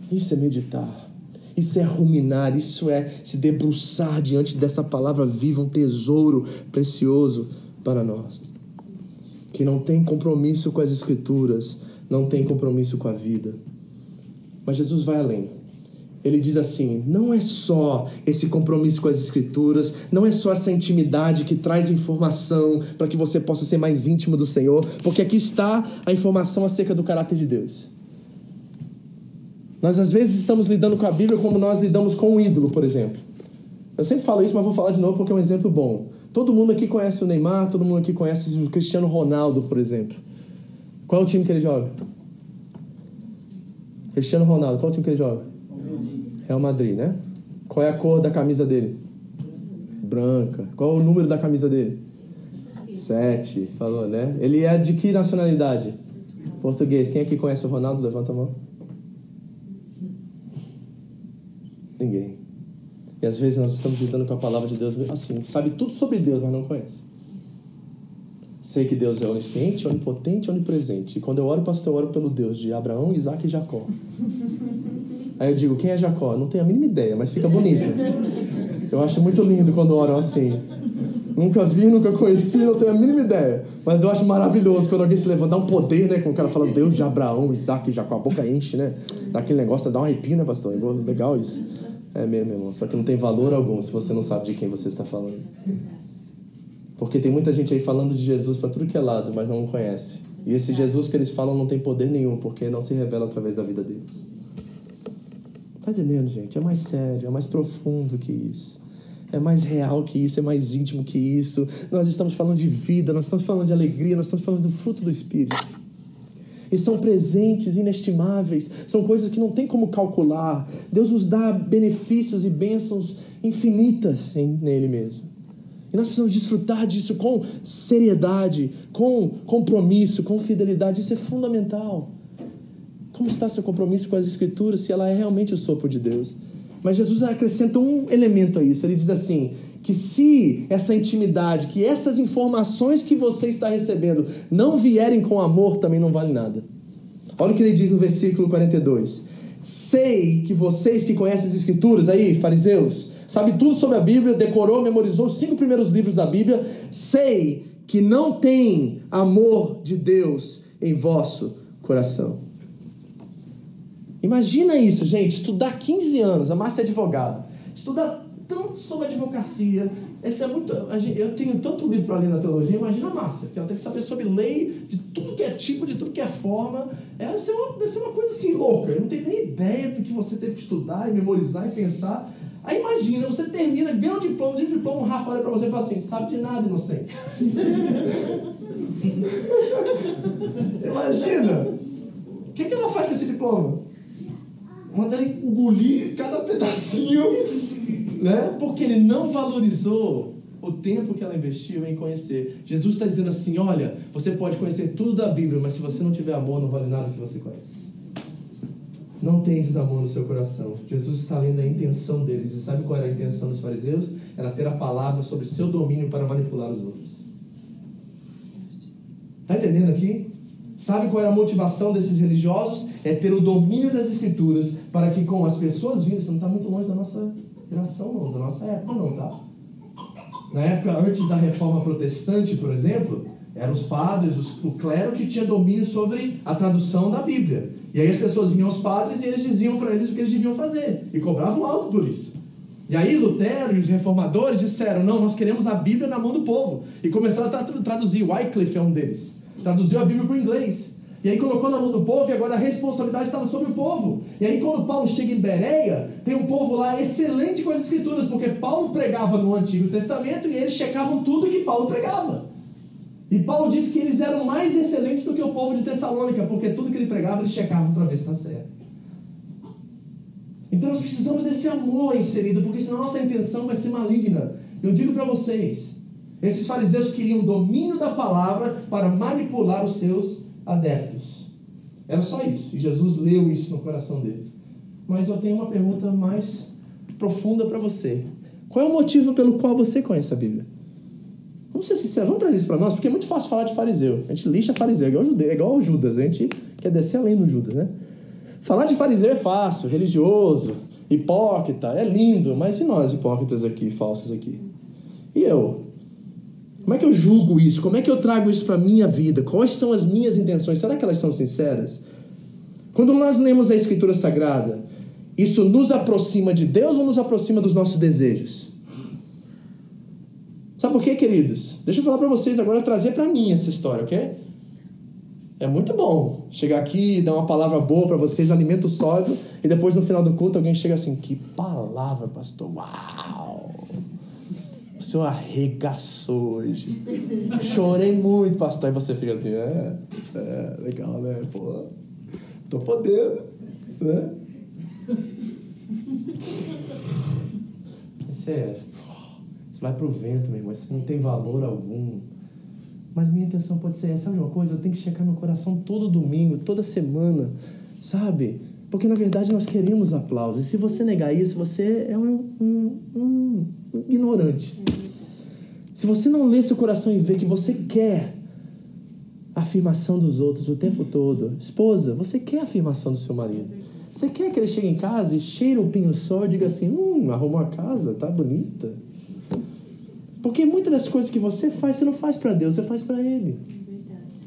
Isso é meditar. Isso é ruminar, isso é se debruçar diante dessa palavra viva, um tesouro precioso para nós que não tem compromisso com as Escrituras, não tem compromisso com a vida. Mas Jesus vai além. Ele diz assim: não é só esse compromisso com as Escrituras, não é só essa intimidade que traz informação para que você possa ser mais íntimo do Senhor, porque aqui está a informação acerca do caráter de Deus. Nós às vezes estamos lidando com a Bíblia como nós lidamos com um ídolo, por exemplo. Eu sempre falo isso, mas vou falar de novo porque é um exemplo bom. Todo mundo aqui conhece o Neymar, todo mundo aqui conhece o Cristiano Ronaldo, por exemplo. Qual é o time que ele joga? Cristiano Ronaldo, qual é o time que ele joga? Real Madrid, né? Qual é a cor da camisa dele? Branca. Qual é o número da camisa dele? Sete, falou, né? Ele é de que nacionalidade? Português. Quem aqui conhece o Ronaldo? Levanta a mão. Ninguém. E às vezes nós estamos lidando com a palavra de Deus assim, sabe tudo sobre Deus, mas não conhece. Sei que Deus é onisciente, onipotente, onipresente. E quando eu oro, pastor, eu oro pelo Deus de Abraão, Isaac e Jacó. Aí eu digo, quem é Jacó? Não tenho a mínima ideia, mas fica bonito. Eu acho muito lindo quando oram assim. Nunca vi, nunca conheci, não tenho a mínima ideia. Mas eu acho maravilhoso quando alguém se levanta, dá um poder, né? Quando o cara fala Deus de Abraão, Isaac e Jacó, a boca enche, né? Dá aquele negócio, dá um arrepio, né, pastor? Legal isso. É mesmo, irmão. Só que não tem valor algum se você não sabe de quem você está falando. Porque tem muita gente aí falando de Jesus para tudo que é lado, mas não o conhece. E esse Jesus que eles falam não tem poder nenhum, porque não se revela através da vida deles. Tá entendendo, gente? É mais sério, é mais profundo que isso. É mais real que isso, é mais íntimo que isso. Nós estamos falando de vida, nós estamos falando de alegria, nós estamos falando do fruto do Espírito. E são presentes inestimáveis, são coisas que não tem como calcular. Deus nos dá benefícios e bênçãos infinitas em, nele mesmo. E nós precisamos desfrutar disso com seriedade, com compromisso, com fidelidade. Isso é fundamental. Como está seu compromisso com as Escrituras se ela é realmente o sopro de Deus? Mas Jesus acrescenta um elemento a isso. Ele diz assim: que se essa intimidade, que essas informações que você está recebendo não vierem com amor, também não vale nada. Olha o que ele diz no versículo 42. Sei que vocês que conhecem as escrituras aí, fariseus, sabe tudo sobre a Bíblia, decorou, memorizou os cinco primeiros livros da Bíblia, sei que não tem amor de Deus em vosso coração. Imagina isso, gente, estudar 15 anos, a Márcia é advogada, estudar tanto sobre advocacia. É muito, eu tenho tanto livro para ler na teologia, imagina a Márcia, que ela tem que saber sobre lei, de tudo que é tipo, de tudo que é forma. É, deve ser uma, uma coisa assim louca. Eu não tenho nem ideia do que você teve que estudar e memorizar e pensar. Aí imagina, você termina, ganha um diploma, de diploma, o Rafa olha para você e fala assim, sabe de nada, inocente. imagina! O que, que ela faz com esse diploma? Manda ele engolir cada pedacinho né? Porque ele não valorizou o tempo que ela investiu em conhecer. Jesus está dizendo assim: olha, você pode conhecer tudo da Bíblia, mas se você não tiver amor, não vale nada que você conhece. Não tem desamor no seu coração. Jesus está lendo a intenção deles. E sabe qual era a intenção dos fariseus? Era ter a palavra sobre seu domínio para manipular os outros. Está entendendo aqui? Sabe qual era a motivação desses religiosos? É ter o domínio das escrituras para que com as pessoas você não está muito longe da nossa geração, não, da nossa época, não, tá? Na época antes da reforma protestante, por exemplo, eram os padres, os, o clero que tinha domínio sobre a tradução da Bíblia. E aí as pessoas vinham aos padres e eles diziam para eles o que eles deviam fazer. E cobravam alto por isso. E aí Lutero e os reformadores disseram: não, nós queremos a Bíblia na mão do povo. E começaram a traduzir. Wycliffe é um deles. Traduziu a Bíblia para o inglês. E aí colocou na mão do povo e agora a responsabilidade estava sobre o povo. E aí quando Paulo chega em Bereia, tem um povo lá excelente com as escrituras, porque Paulo pregava no Antigo Testamento e eles checavam tudo que Paulo pregava. E Paulo disse que eles eram mais excelentes do que o povo de Tessalônica, porque tudo que ele pregava eles checavam para ver se está certo. Então nós precisamos desse amor inserido, porque senão nossa intenção vai ser maligna. Eu digo para vocês, esses fariseus queriam domínio da palavra para manipular os seus adeptos. Era só isso. E Jesus leu isso no coração deles. Mas eu tenho uma pergunta mais profunda para você. Qual é o motivo pelo qual você conhece a Bíblia? Vamos ser sinceros, vamos trazer isso para nós, porque é muito fácil falar de fariseu. A gente lixa fariseu, é igual, judeu, é igual Judas. A gente quer descer além do Judas, né? Falar de fariseu é fácil, religioso, hipócrita, é lindo, mas e nós hipócritas aqui, falsos aqui? E eu? Como é que eu julgo isso? Como é que eu trago isso para minha vida? Quais são as minhas intenções? Será que elas são sinceras? Quando nós lemos a Escritura Sagrada, isso nos aproxima de Deus ou nos aproxima dos nossos desejos? Sabe por quê, queridos? Deixa eu falar para vocês agora, trazer para mim essa história, ok? É muito bom chegar aqui dar uma palavra boa para vocês, alimento sólido, e depois no final do culto alguém chega assim: Que palavra, pastor! Uau! O senhor arregaçou hoje. Chorei muito, pastor. E você fica assim: É, é legal, né? Pô, tô podendo, né? É sério. Você vai pro vento, meu irmão, isso não tem valor algum. Mas minha intenção pode ser essa, sabe uma coisa? Eu tenho que checar meu coração todo domingo, toda semana, sabe? Porque na verdade nós queremos aplausos. E se você negar isso, você é um, um, um ignorante. Se você não lê seu coração e vê que você quer a afirmação dos outros o tempo todo, esposa, você quer a afirmação do seu marido. Você quer que ele chegue em casa e cheire o pinho-sol e diga assim: hum, arrumou a casa, tá bonita. Porque muitas das coisas que você faz, você não faz para Deus, você faz para Ele.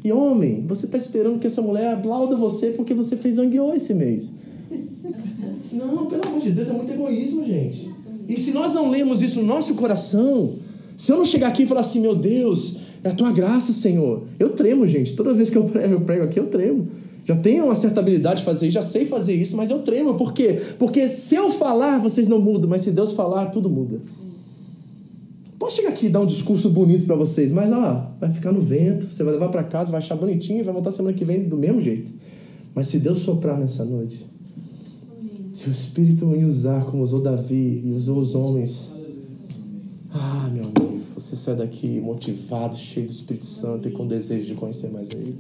E homem, você está esperando que essa mulher aplauda você porque você fez anguiô esse mês. Não, pelo amor de Deus, é muito egoísmo, gente. E se nós não lemos isso no nosso coração, se eu não chegar aqui e falar assim, meu Deus, é a tua graça, Senhor. Eu tremo, gente. Toda vez que eu prego, eu prego aqui, eu tremo. Já tenho uma certa habilidade de fazer isso, já sei fazer isso, mas eu tremo. Por quê? Porque se eu falar, vocês não mudam, mas se Deus falar, tudo muda. Posso chegar aqui e dar um discurso bonito para vocês, mas ó, vai ficar no vento, você vai levar para casa, vai achar bonitinho e vai voltar semana que vem do mesmo jeito. Mas se Deus soprar nessa noite, se o Espírito me usar como usou Davi e usou os homens, ah, meu amigo, você sai daqui motivado, cheio do Espírito Santo e com desejo de conhecer mais a Ele.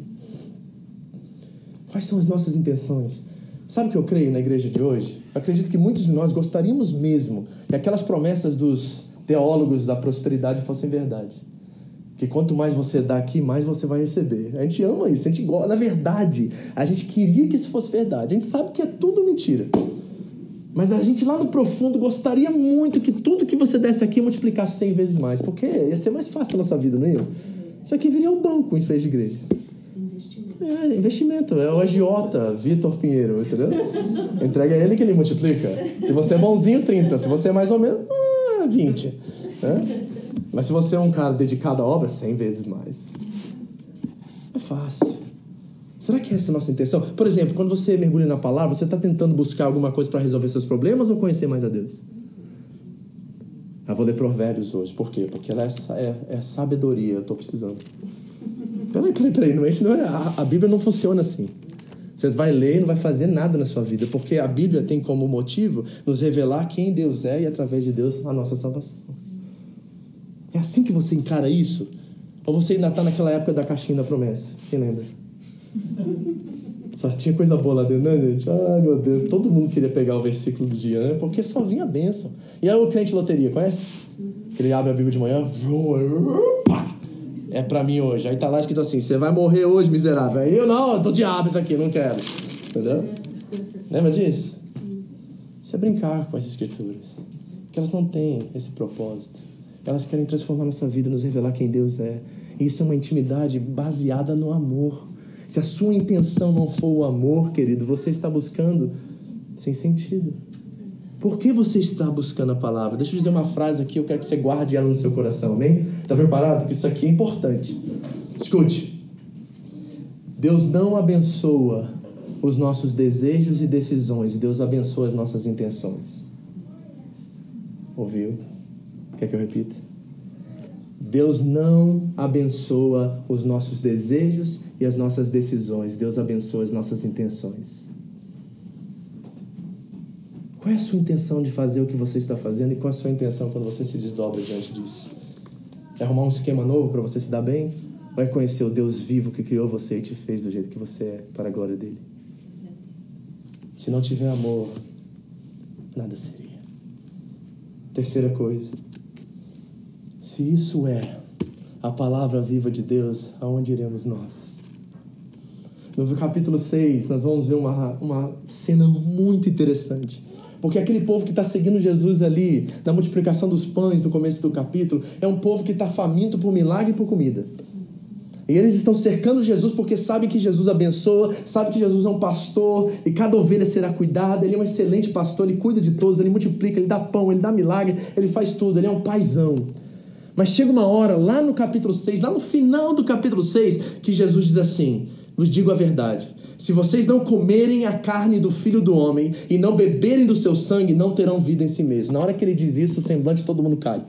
Quais são as nossas intenções? Sabe o que eu creio na igreja de hoje? Acredito que muitos de nós gostaríamos mesmo que aquelas promessas dos teólogos da prosperidade fossem verdade. Que quanto mais você dá aqui, mais você vai receber. A gente ama isso, a gente gosta. Na verdade, a gente queria que isso fosse verdade. A gente sabe que é tudo mentira. Mas a gente lá no profundo gostaria muito que tudo que você desse aqui multiplicasse 100 vezes mais. Porque ia ser mais fácil a nossa vida, não ia? Isso aqui viria o banco em vez de igreja. Investimento. É, investimento. É o agiota Vitor Pinheiro, entendeu? Entrega a ele que ele multiplica. Se você é bonzinho, 30. Se você é mais ou menos, 20. Né? Mas se você é um cara dedicado à obra, 100 vezes mais. É fácil. Será que essa é a nossa intenção? Por exemplo, quando você mergulha na palavra, você está tentando buscar alguma coisa para resolver seus problemas ou conhecer mais a Deus? Eu vou ler provérbios hoje. Por quê? Porque ela é, é, é sabedoria, eu estou precisando. Peraí, peraí, peraí. Não, esse não é, a, a Bíblia não funciona assim. Você vai ler e não vai fazer nada na sua vida, porque a Bíblia tem como motivo nos revelar quem Deus é e, através de Deus, a nossa salvação. É assim que você encara isso? Ou você ainda está naquela época da caixinha da promessa? Quem lembra? Só tinha coisa boa lá dentro, né, gente? Ai, meu Deus. Todo mundo queria pegar o versículo do dia, né? Porque só vinha a bênção. E aí o crente loteria, conhece? Que ele abre a Bíblia de manhã, é para mim hoje. Aí tá lá escrito assim: você vai morrer hoje, miserável. Aí eu não, eu tô diabo isso aqui, não quero. Entendeu? Lembra disso? Isso é brincar com as escrituras. Que elas não têm esse propósito. Elas querem transformar nossa vida, nos revelar quem Deus é. E isso é uma intimidade baseada no amor. Se a sua intenção não for o amor, querido, você está buscando sem sentido. Por que você está buscando a palavra? Deixa eu dizer uma frase aqui, eu quero que você guarde ela no seu coração, amém? Está preparado? Porque isso aqui é importante. Escute. Deus não abençoa os nossos desejos e decisões, Deus abençoa as nossas intenções. Ouviu? Quer que eu repita? Deus não abençoa os nossos desejos e as nossas decisões, Deus abençoa as nossas intenções. Qual é a sua intenção de fazer o que você está fazendo e qual é a sua intenção quando você se desdobra diante disso? É arrumar um esquema novo para você se dar bem? Ou é conhecer o Deus vivo que criou você e te fez do jeito que você é, para a glória dele? Se não tiver amor, nada seria. Terceira coisa. Se isso é a palavra viva de Deus, aonde iremos nós? No capítulo 6, nós vamos ver uma, uma cena muito interessante. Porque aquele povo que está seguindo Jesus ali, na multiplicação dos pães, no começo do capítulo, é um povo que está faminto por milagre e por comida. E eles estão cercando Jesus porque sabem que Jesus abençoa, sabem que Jesus é um pastor e cada ovelha será cuidada. Ele é um excelente pastor, ele cuida de todos, ele multiplica, ele dá pão, ele dá milagre, ele faz tudo, ele é um paizão. Mas chega uma hora, lá no capítulo 6, lá no final do capítulo 6, que Jesus diz assim: Vos digo a verdade. Se vocês não comerem a carne do filho do homem e não beberem do seu sangue, não terão vida em si mesmo. Na hora que ele diz isso, o semblante todo mundo cai.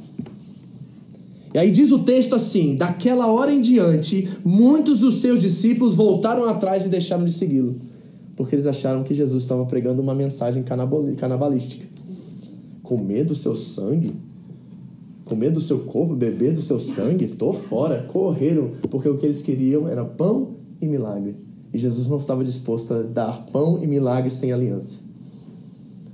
E aí diz o texto assim: daquela hora em diante, muitos dos seus discípulos voltaram atrás e deixaram de segui-lo, porque eles acharam que Jesus estava pregando uma mensagem canabalística. Comer do seu sangue? Comer do seu corpo, beber do seu sangue? Tô fora. Correram, porque o que eles queriam era pão e milagre. E Jesus não estava disposto a dar pão e milagre sem aliança.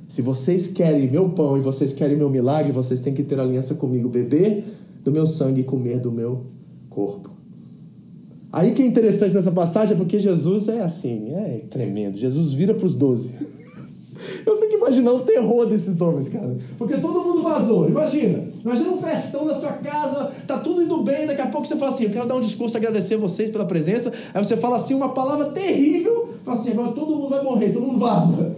Se vocês querem meu pão e vocês querem meu milagre, vocês têm que ter aliança comigo, beber do meu sangue e comer do meu corpo. Aí que é interessante nessa passagem é porque Jesus é assim, é tremendo. Jesus vira para os doze. Eu fico imaginando o terror desses homens, cara. Porque todo mundo vazou. Imagina. Imagina um festão na sua casa, tá tudo indo bem, daqui a pouco você fala assim: Eu quero dar um discurso, agradecer vocês pela presença. Aí você fala assim, uma palavra terrível, fala assim: agora todo mundo vai morrer, todo mundo vaza.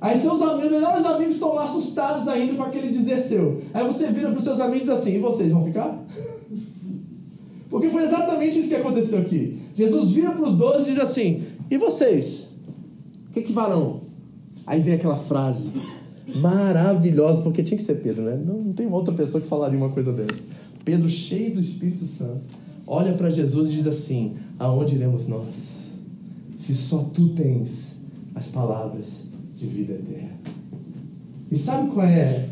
Aí seus amigos, melhores amigos estão lá assustados ainda com aquele dizer seu. Aí você vira para os seus amigos e diz assim: e vocês vão ficar? Porque foi exatamente isso que aconteceu aqui. Jesus vira para os doze e diz assim: e vocês? O que, que farão? Aí vem aquela frase maravilhosa, porque tinha que ser Pedro, né? Não, não tem outra pessoa que falaria uma coisa dessa. Pedro, cheio do Espírito Santo, olha para Jesus e diz assim: Aonde iremos nós? Se só tu tens as palavras de vida eterna. E sabe qual é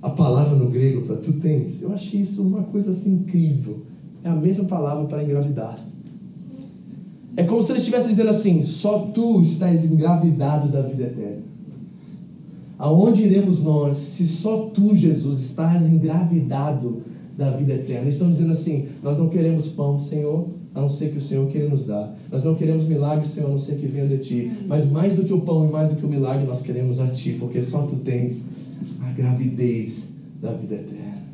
a palavra no grego para tu tens? Eu achei isso uma coisa assim incrível. É a mesma palavra para engravidar. É como se ele estivesse dizendo assim: só tu estás engravidado da vida eterna. Aonde iremos nós se só tu, Jesus, estás engravidado da vida eterna? Eles estão dizendo assim: nós não queremos pão, Senhor, a não ser que o Senhor queira nos dar. Nós não queremos milagre, Senhor, a não ser que venha de ti. Mas mais do que o pão e mais do que o milagre, nós queremos a ti, porque só tu tens a gravidez da vida eterna.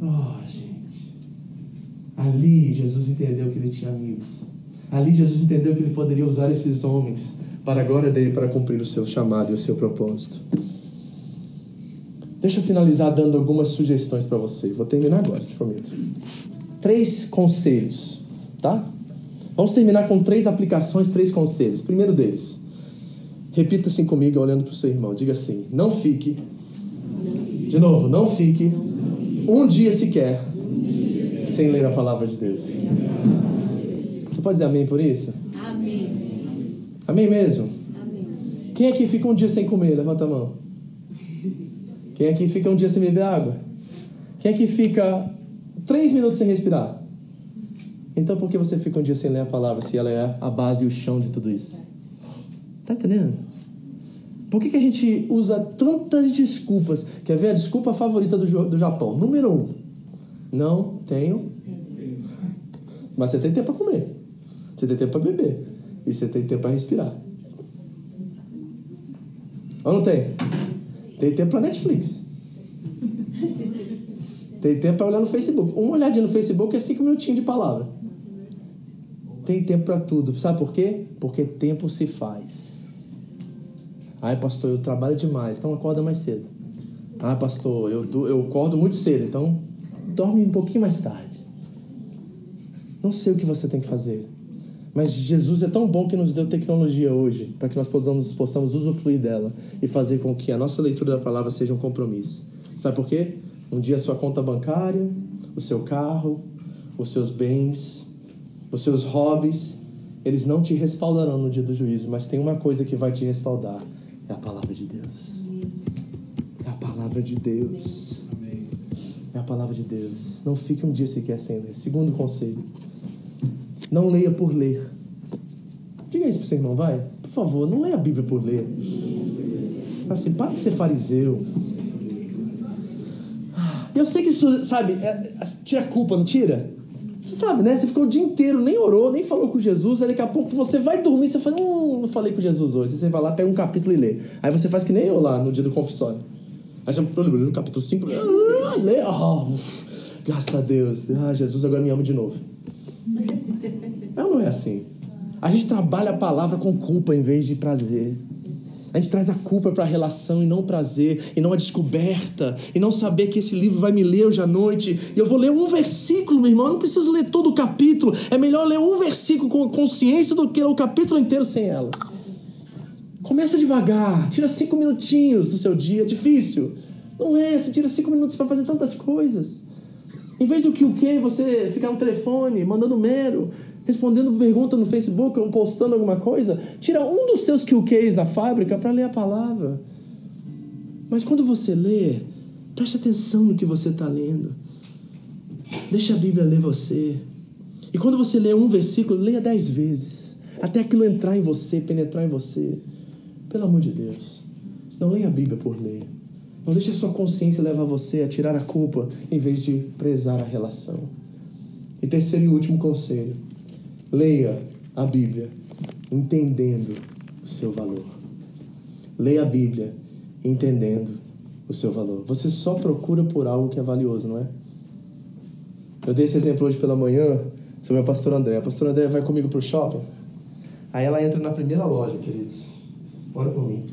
Oh, gente. Ali Jesus entendeu que ele tinha amigos. Ali Jesus entendeu que ele poderia usar esses homens para a glória dele, para cumprir o seu chamado e o seu propósito. Deixa eu finalizar dando algumas sugestões para você. Vou terminar agora, te prometo. Três conselhos, tá? Vamos terminar com três aplicações, três conselhos. Primeiro deles, repita assim comigo, olhando para o seu irmão. Diga assim: não fique. De novo, não fique um dia sequer sem ler a palavra de Deus. Você pode dizer amém por isso? Amém mesmo? Amém. Quem aqui fica um dia sem comer? Levanta a mão. Quem aqui fica um dia sem beber água? Quem aqui fica três minutos sem respirar? Então por que você fica um dia sem ler a palavra se ela é a base e o chão de tudo isso? Tá entendendo? Por que, que a gente usa tantas desculpas? Quer ver a desculpa favorita do, do Japão? Número um. Não tenho. Mas você tem tempo para comer. Você tem tempo para beber. E você tem tempo para respirar. Ou não tem? Tem tempo para Netflix. Tem tempo para olhar no Facebook. Uma olhadinha no Facebook é cinco minutinhos de palavra. Tem tempo para tudo. Sabe por quê? Porque tempo se faz. Ai, pastor, eu trabalho demais, então acorda mais cedo. Ah, pastor, eu, eu acordo muito cedo, então dorme um pouquinho mais tarde. Não sei o que você tem que fazer. Mas Jesus é tão bom que nos deu tecnologia hoje, para que nós possamos, possamos usufruir dela e fazer com que a nossa leitura da palavra seja um compromisso. Sabe por quê? Um dia a sua conta bancária, o seu carro, os seus bens, os seus hobbies, eles não te respaldarão no dia do juízo, mas tem uma coisa que vai te respaldar: é a palavra de Deus. É a palavra de Deus. É a palavra de Deus. Não fique um dia sequer sem ler. Segundo conselho: não leia por ler. Diga isso pro seu irmão, vai. Por favor, não leia a Bíblia por ler. Assim, para de ser fariseu. Eu sei que isso, sabe, é, tira culpa, não tira? Você sabe, né? Você ficou o dia inteiro, nem orou, nem falou com Jesus, aí daqui a pouco você vai dormir, você fala, hum, não falei com Jesus hoje. Aí você vai lá, pega um capítulo e lê. Aí você faz que nem eu lá no dia do confissório. Aí você no capítulo 5, ah, lê, oh, graças a Deus, ah, Jesus agora me ama de novo. Assim. A gente trabalha a palavra com culpa em vez de prazer. A gente traz a culpa para a relação e não o prazer, e não a descoberta, e não saber que esse livro vai me ler hoje à noite. E eu vou ler um versículo, meu irmão. Eu não preciso ler todo o capítulo. É melhor ler um versículo com consciência do que ler o capítulo inteiro sem ela. Começa devagar, tira cinco minutinhos do seu dia. É difícil. Não é, você tira cinco minutos para fazer tantas coisas. Em vez do que o que você ficar no telefone, mandando mero, respondendo pergunta no Facebook ou postando alguma coisa, tira um dos seus QQs da fábrica para ler a palavra. Mas quando você lê, preste atenção no que você está lendo. Deixa a Bíblia ler você. E quando você lê um versículo, leia dez vezes. Até aquilo entrar em você, penetrar em você. Pelo amor de Deus. Não leia a Bíblia por ler. Não deixe a sua consciência levar você a tirar a culpa em vez de prezar a relação. E terceiro e último conselho Leia a Bíblia entendendo o seu valor. Leia a Bíblia entendendo o seu valor. Você só procura por algo que é valioso, não é? Eu dei esse exemplo hoje pela manhã sobre a pastora André. A pastora André vai comigo pro shopping. Aí ela entra na primeira loja, queridos. Bora por mim.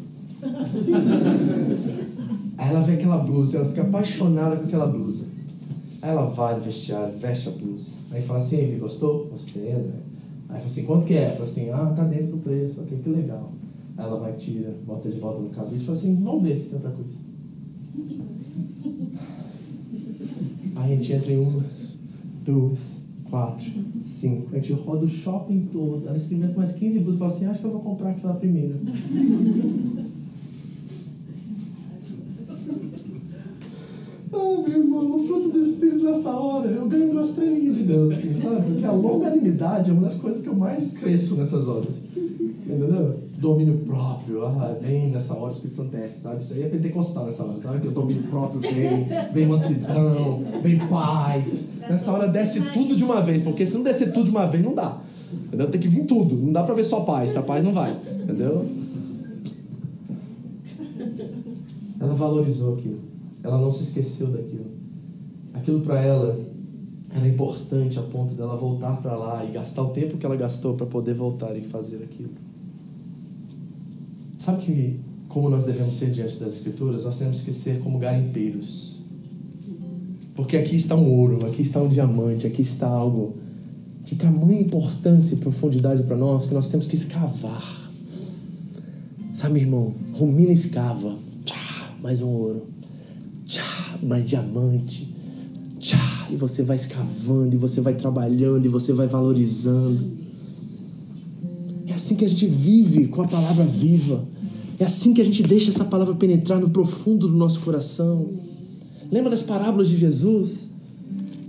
Aí ela vê aquela blusa, ela fica apaixonada com aquela blusa. Aí ela vai no vestiário, veste a blusa. Aí fala assim, Ei, gostou? Gostei, André. Aí fala assim, quanto que é? Fala assim, ah, tá dentro do preço, ok, que legal. Aí ela vai, tira, bota de volta no cabide e fala assim, vamos ver se tem outra coisa. Aí a gente entra em uma, duas, quatro, cinco. A gente roda o shopping todo. Ela experimenta mais 15 blusas e fala assim, acho que eu vou comprar aquela primeira. Meu irmão, o fruto do Espírito nessa hora, eu ganho uma estrelinha de Deus, assim, sabe? Porque a longanimidade é uma das coisas que eu mais cresço nessas horas. Entendeu? Domínio próprio, ah, vem nessa hora o Espírito Santo desce, sabe? Isso aí é pentecostal nessa hora, claro que o domínio próprio vem, vem mansidão, vem paz. Nessa hora desce tudo de uma vez, porque se não descer tudo de uma vez, não dá. Entendeu? Tem que vir tudo, não dá pra ver só paz, a paz não vai, entendeu? Ela valorizou aquilo. Ela não se esqueceu daquilo. Aquilo para ela era importante a ponto dela voltar para lá e gastar o tempo que ela gastou para poder voltar e fazer aquilo. Sabe que como nós devemos ser diante das escrituras, nós temos que ser como garimpeiros. Porque aqui está um ouro, aqui está um diamante, aqui está algo de tamanha importância e profundidade para nós que nós temos que escavar. Sabe, irmão? Rumina escava. Tchá, mais um ouro tchá, mais diamante, tchá, e você vai escavando, e você vai trabalhando, e você vai valorizando. É assim que a gente vive com a palavra viva. É assim que a gente deixa essa palavra penetrar no profundo do nosso coração. Lembra das parábolas de Jesus?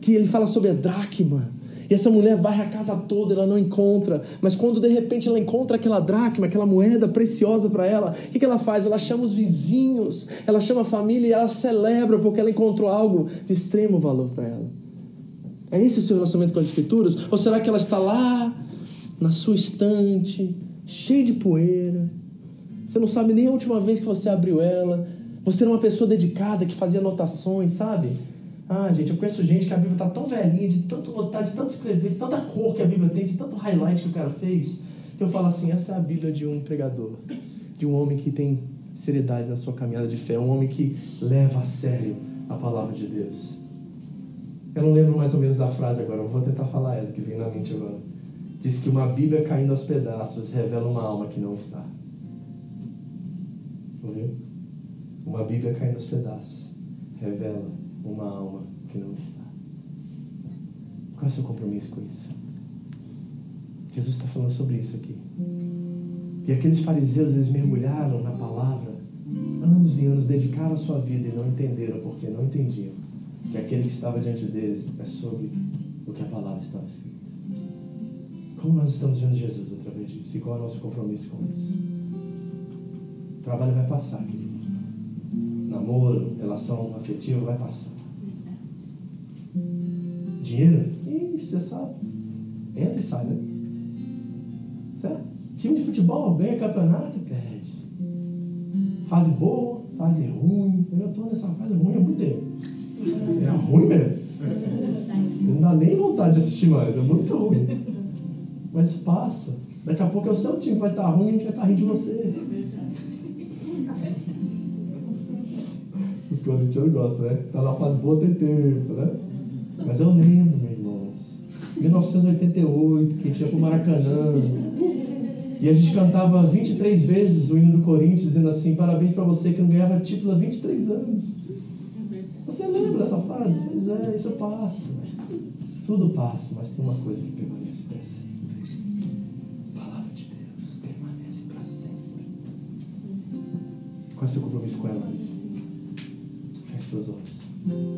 Que ele fala sobre a dracma e essa mulher varre a casa toda, ela não encontra. Mas quando de repente ela encontra aquela dracma, aquela moeda preciosa para ela, o que, que ela faz? Ela chama os vizinhos, ela chama a família e ela celebra porque ela encontrou algo de extremo valor para ela. É esse o seu relacionamento com as Escrituras? Ou será que ela está lá, na sua estante, cheia de poeira? Você não sabe nem a última vez que você abriu ela. Você era uma pessoa dedicada que fazia anotações, sabe? Ah, gente, eu conheço gente que a Bíblia está tão velhinha, de tanto notar, de tanto escrever, de tanta cor que a Bíblia tem, de tanto highlight que o cara fez, que eu falo assim: essa é a Bíblia de um pregador. de um homem que tem seriedade na sua caminhada de fé, um homem que leva a sério a palavra de Deus. Eu não lembro mais ou menos da frase agora, eu vou tentar falar ela, que vem na mente agora. Diz que uma Bíblia caindo aos pedaços revela uma alma que não está. Ouviu? Uma Bíblia caindo aos pedaços revela uma alma que não está. Qual é o seu compromisso com isso? Jesus está falando sobre isso aqui. E aqueles fariseus, eles mergulharam na palavra, anos e anos, dedicaram a sua vida e não entenderam porque não entendiam que aquele que estava diante deles é sobre o que a palavra estava escrita. Como nós estamos vendo Jesus através disso? E qual é o nosso compromisso com isso? O trabalho vai passar, querido. Namoro, relação afetiva vai passar. Dinheiro? Ixi, você sabe. Entra e sai, né? Certo? Time de futebol ganha campeonato e perde. Fase boa, fase ruim. Eu estou nessa fase ruim há muito tempo. É ruim mesmo. Não dá nem vontade de assistir mais, é muito ruim. Mas passa. Daqui a pouco é o seu time que vai estar ruim e a gente vai estar rindo de você. Os corintianos gostam, né? Tá na fase boa tem tempo, né? Mas eu lembro, meus irmãos. 1988, que a gente ia pro Maracanã. E a gente cantava 23 vezes o hino do Corinthians, dizendo assim: parabéns para você que não ganhava título há 23 anos. Você lembra dessa frase? Pois é, isso passa. Tudo passa, mas tem uma coisa que permanece para sempre. A palavra de Deus permanece para sempre. Qual é o seu compromisso com ela? Feche seus olhos.